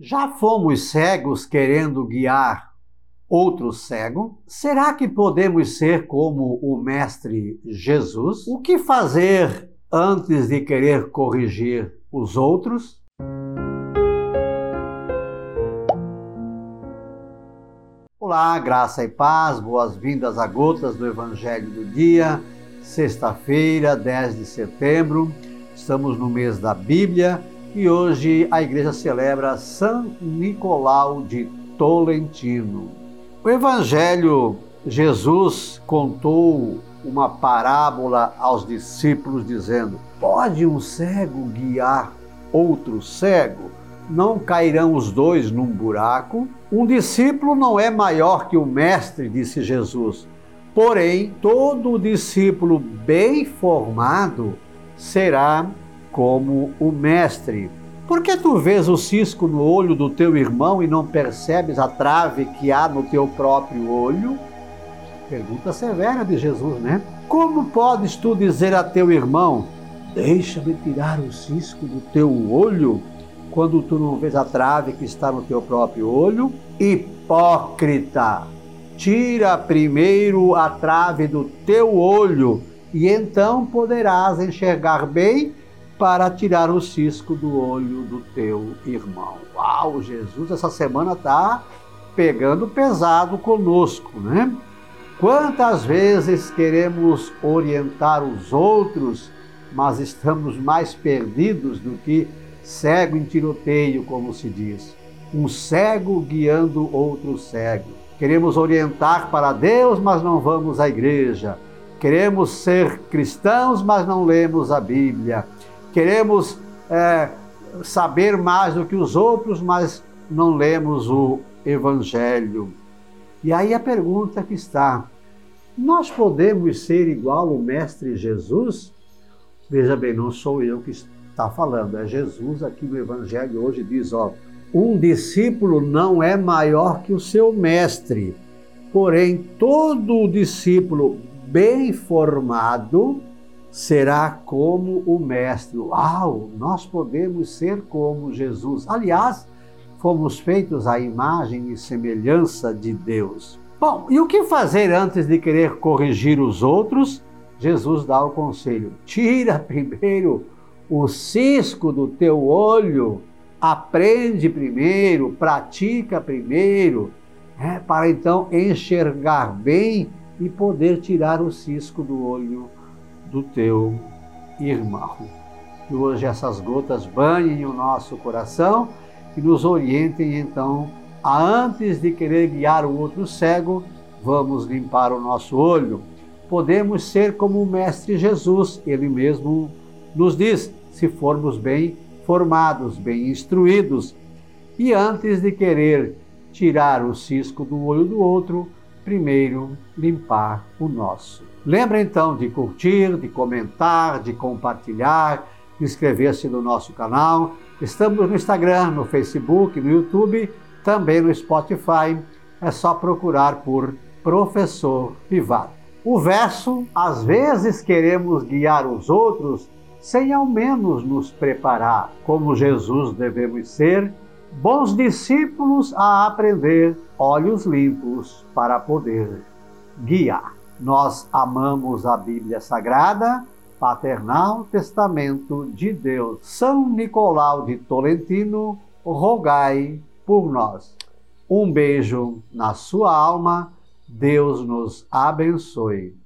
Já fomos cegos querendo guiar outro cego? Será que podemos ser como o Mestre Jesus? O que fazer antes de querer corrigir os outros? Olá, graça e paz, boas-vindas a Gotas do Evangelho do Dia, sexta-feira, 10 de setembro. Estamos no mês da Bíblia e hoje a igreja celebra São Nicolau de Tolentino. O Evangelho, Jesus contou uma parábola aos discípulos dizendo: Pode um cego guiar outro cego? Não cairão os dois num buraco? Um discípulo não é maior que o mestre, disse Jesus. Porém, todo discípulo bem formado será como o mestre. Por que tu vês o cisco no olho do teu irmão e não percebes a trave que há no teu próprio olho? Pergunta severa de Jesus, né? Como podes tu dizer a teu irmão: Deixa-me tirar o cisco do teu olho, quando tu não vês a trave que está no teu próprio olho? Hipócrita! Tira primeiro a trave do teu olho, e então poderás enxergar bem para tirar o cisco do olho do teu irmão. Uau, Jesus essa semana está pegando pesado conosco, né? Quantas vezes queremos orientar os outros, mas estamos mais perdidos do que cego em tiroteio, como se diz. Um cego guiando outro cego. Queremos orientar para Deus, mas não vamos à igreja. Queremos ser cristãos, mas não lemos a Bíblia queremos é, saber mais do que os outros, mas não lemos o Evangelho. E aí a pergunta que está: nós podemos ser igual o Mestre Jesus? Veja bem, não sou eu que está falando, é Jesus aqui no Evangelho hoje diz: ó, um discípulo não é maior que o seu mestre, porém todo discípulo bem formado será como o Mestre. Uau! Nós podemos ser como Jesus. Aliás, fomos feitos à imagem e semelhança de Deus. Bom, e o que fazer antes de querer corrigir os outros? Jesus dá o conselho: tira primeiro o cisco do teu olho, aprende primeiro, pratica primeiro, é, para então enxergar bem e poder tirar o cisco do olho do teu irmão. Que hoje essas gotas banhem o nosso coração e nos orientem então a antes de querer guiar o outro cego, vamos limpar o nosso olho. Podemos ser como o Mestre Jesus, ele mesmo nos diz, se formos bem formados, bem instruídos. E antes de querer tirar o cisco do olho do outro, primeiro limpar o nosso. Lembra então de curtir, de comentar, de compartilhar, de inscrever-se no nosso canal. Estamos no Instagram, no Facebook, no YouTube, também no Spotify. É só procurar por Professor Pivato. O verso, às vezes queremos guiar os outros sem ao menos nos preparar, como Jesus devemos ser, bons discípulos a aprender, olhos limpos para poder guiar. Nós amamos a Bíblia Sagrada, Paternal Testamento de Deus. São Nicolau de Tolentino, rogai por nós. Um beijo na sua alma. Deus nos abençoe.